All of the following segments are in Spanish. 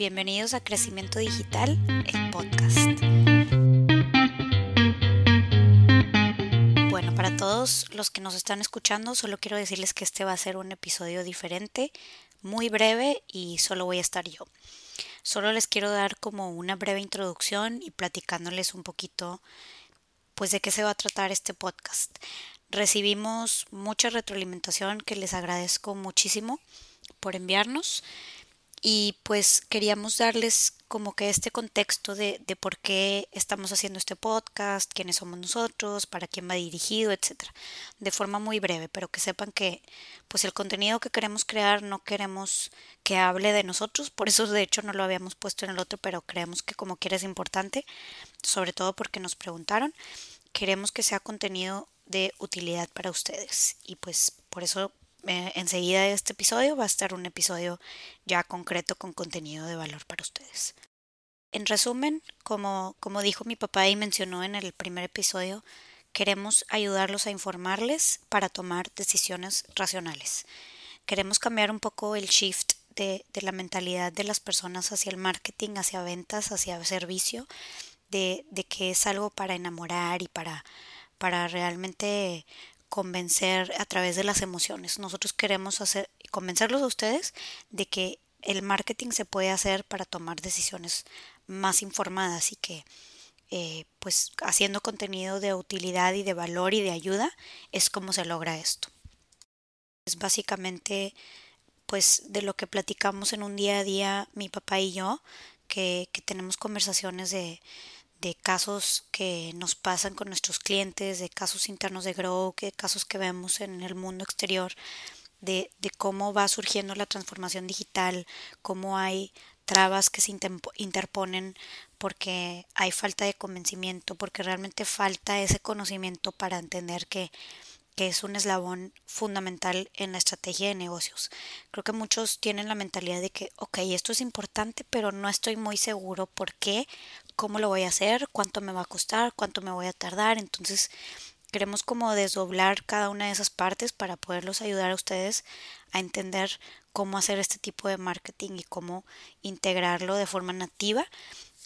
Bienvenidos a Crecimiento Digital, el podcast. Bueno, para todos los que nos están escuchando, solo quiero decirles que este va a ser un episodio diferente, muy breve y solo voy a estar yo. Solo les quiero dar como una breve introducción y platicándoles un poquito pues de qué se va a tratar este podcast. Recibimos mucha retroalimentación que les agradezco muchísimo por enviarnos y pues queríamos darles como que este contexto de, de, por qué estamos haciendo este podcast, quiénes somos nosotros, para quién va dirigido, etcétera, de forma muy breve, pero que sepan que pues el contenido que queremos crear no queremos que hable de nosotros, por eso de hecho no lo habíamos puesto en el otro, pero creemos que como quiera es importante, sobre todo porque nos preguntaron, queremos que sea contenido de utilidad para ustedes y pues por eso eh, enseguida de este episodio va a estar un episodio ya concreto con contenido de valor para ustedes. En resumen, como, como dijo mi papá y mencionó en el primer episodio, queremos ayudarlos a informarles para tomar decisiones racionales. Queremos cambiar un poco el shift de, de la mentalidad de las personas hacia el marketing, hacia ventas, hacia servicio, de, de que es algo para enamorar y para, para realmente convencer a través de las emociones. Nosotros queremos hacer convencerlos a ustedes de que el marketing se puede hacer para tomar decisiones más informadas y que eh, pues haciendo contenido de utilidad y de valor y de ayuda es como se logra esto. Es básicamente pues de lo que platicamos en un día a día mi papá y yo, que, que tenemos conversaciones de, de casos que nos pasan con nuestros clientes, de casos internos de Grow, de casos que vemos en el mundo exterior, de, de cómo va surgiendo la transformación digital, cómo hay trabas que se interponen porque hay falta de convencimiento, porque realmente falta ese conocimiento para entender que que es un eslabón fundamental en la estrategia de negocios. Creo que muchos tienen la mentalidad de que, ok, esto es importante, pero no estoy muy seguro por qué, cómo lo voy a hacer, cuánto me va a costar, cuánto me voy a tardar. Entonces, queremos como desdoblar cada una de esas partes para poderlos ayudar a ustedes a entender cómo hacer este tipo de marketing y cómo integrarlo de forma nativa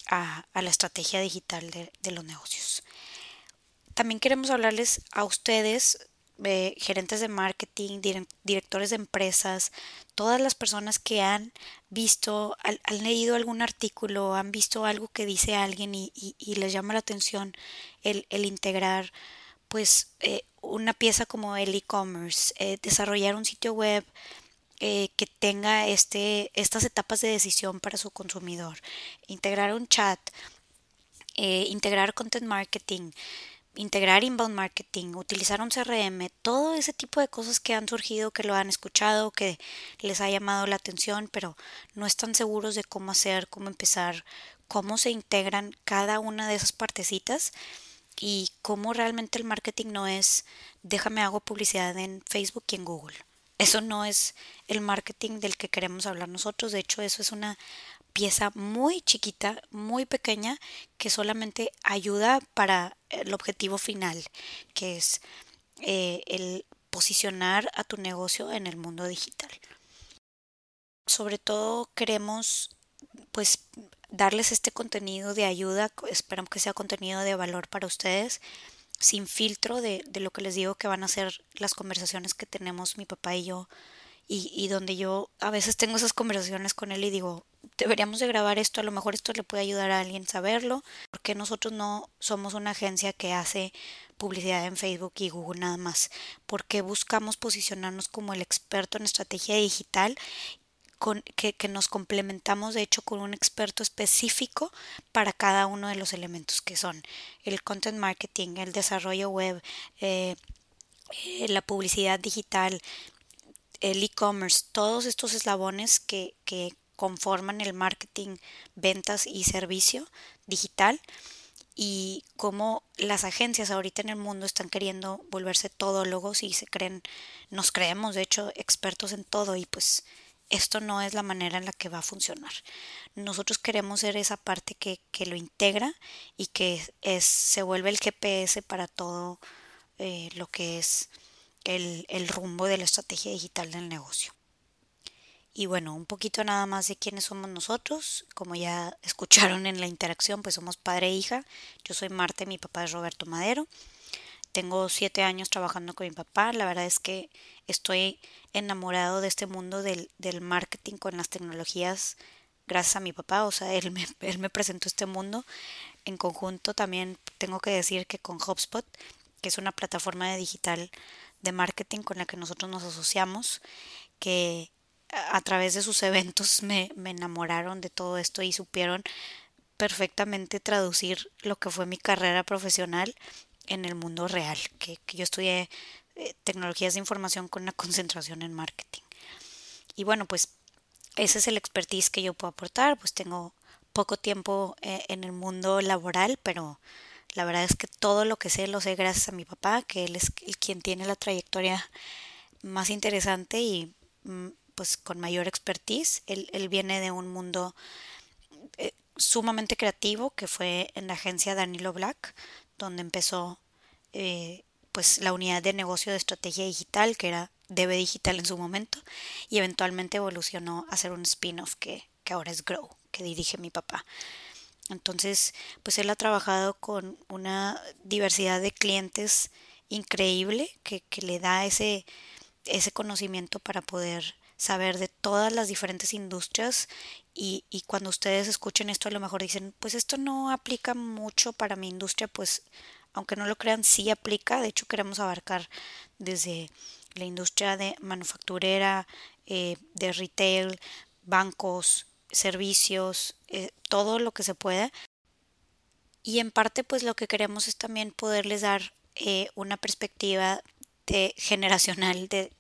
a, la estrategia digital de los negocios. También queremos hablarles a ustedes eh, gerentes de marketing, directores de empresas, todas las personas que han visto, han, leído algún artículo, han visto algo que dice alguien y, les llama la atención el, integrar pues eh, una pieza como el e-commerce, eh, desarrollar un sitio web que tenga este, estas etapas de decisión para su consumidor, integrar un chat, integrar content marketing, integrar inbound marketing, utilizar un CRM, todo ese tipo de cosas que han surgido, que lo han escuchado, que les ha llamado la atención, pero no están seguros de cómo hacer, cómo empezar, cómo se integran cada una de esas partecitas y cómo realmente el marketing no es déjame hago publicidad en Facebook y en Google. Eso no es el marketing del que queremos hablar nosotros, de hecho eso es una pieza muy chiquita, muy pequeña, que solamente ayuda para el objetivo final, que es eh, el posicionar a tu negocio en el mundo digital. Sobre todo queremos pues darles este contenido de ayuda, esperamos que sea contenido de valor para ustedes, sin filtro de, de lo que les digo que van a ser las conversaciones que tenemos mi papá y yo y, y, donde yo a veces tengo esas conversaciones con él y digo, deberíamos de grabar esto, a lo mejor esto le puede ayudar a alguien saberlo, porque nosotros no somos una agencia que hace publicidad en Facebook y Google nada más, porque buscamos posicionarnos como el experto en estrategia digital con, que, que, nos complementamos de hecho con un experto específico para cada uno de los elementos que son el content marketing, el desarrollo web, eh, eh, la publicidad digital, el e-commerce, todos estos eslabones que, que conforman el marketing, ventas y servicio digital y cómo las agencias ahorita en el mundo están queriendo volverse todólogos y se creen, nos creemos de hecho expertos en todo y pues esto no es la manera en la que va a funcionar. Nosotros queremos ser esa parte que, que lo integra y que es, se vuelve el GPS para todo eh, lo que es el, rumbo de la estrategia digital del negocio. Y bueno, un poquito nada más de quiénes somos nosotros. Como ya escucharon en la interacción, pues somos padre e hija. Yo soy Marte, mi papá es Roberto Madero. Tengo siete años trabajando con mi papá. La verdad es que estoy enamorado de este mundo del, del marketing con las tecnologías gracias a mi papá. O sea, él me, él me presentó este mundo. En conjunto también tengo que decir que con HubSpot, que es una plataforma de digital de marketing con la que nosotros nos asociamos, que a través de sus eventos me, me enamoraron de todo esto y supieron perfectamente traducir lo que fue mi carrera profesional en el mundo real, que, yo estudié eh, tecnologías de información con una concentración en marketing. Y bueno, pues ese es el expertise que yo puedo aportar, pues tengo poco tiempo eh, en el mundo laboral, pero la verdad es que todo lo que sé lo sé gracias a mi papá, que él es quien tiene la trayectoria más interesante y mm, pues con mayor expertise. Él, él viene de un mundo eh, sumamente creativo que fue en la agencia Danilo Black, donde empezó eh, pues la unidad de negocio de estrategia digital, que era DB Digital en su momento, y eventualmente evolucionó a ser un spin-off que, que ahora es Grow, que dirige mi papá. Entonces, pues él ha trabajado con una diversidad de clientes increíble que, que le da ese, ese conocimiento para poder saber de todas las diferentes industrias y, y, cuando ustedes escuchen esto a lo mejor dicen pues esto no aplica mucho para mi industria pues aunque no lo crean sí aplica. De hecho queremos abarcar desde la industria de manufacturera eh, de retail bancos servicios eh, todo lo que se pueda. Y en parte pues lo que queremos es también poderles dar eh, una perspectiva de generacional de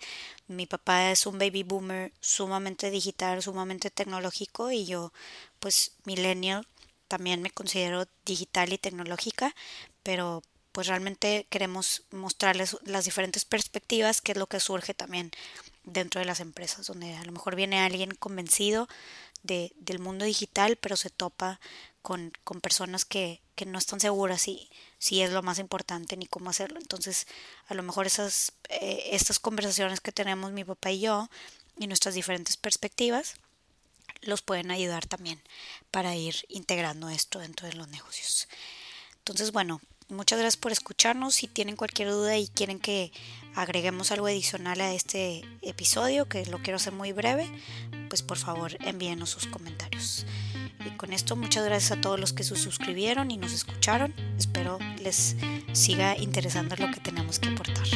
mi papá es un baby boomer sumamente digital, sumamente tecnológico y yo pues millennial también me considero digital y tecnológica, pero pues realmente queremos mostrarles las diferentes perspectivas, que es lo que surge también dentro de las empresas, donde a lo mejor viene alguien convencido de, del mundo digital, pero se topa con, con personas que, que, no están seguras si, si es lo más importante ni cómo hacerlo. Entonces, a lo mejor esas, eh, estas conversaciones que tenemos mi papá y yo y nuestras diferentes perspectivas los pueden ayudar también para ir integrando esto dentro de los negocios. Entonces, bueno, muchas gracias por escucharnos. Si tienen cualquier duda y quieren que agreguemos algo adicional a este episodio, que lo quiero hacer muy breve, pues por favor envíenos sus comentarios. Y con esto muchas gracias a todos los que se suscribieron y nos escucharon. Espero les siga interesando lo que tenemos que aportar.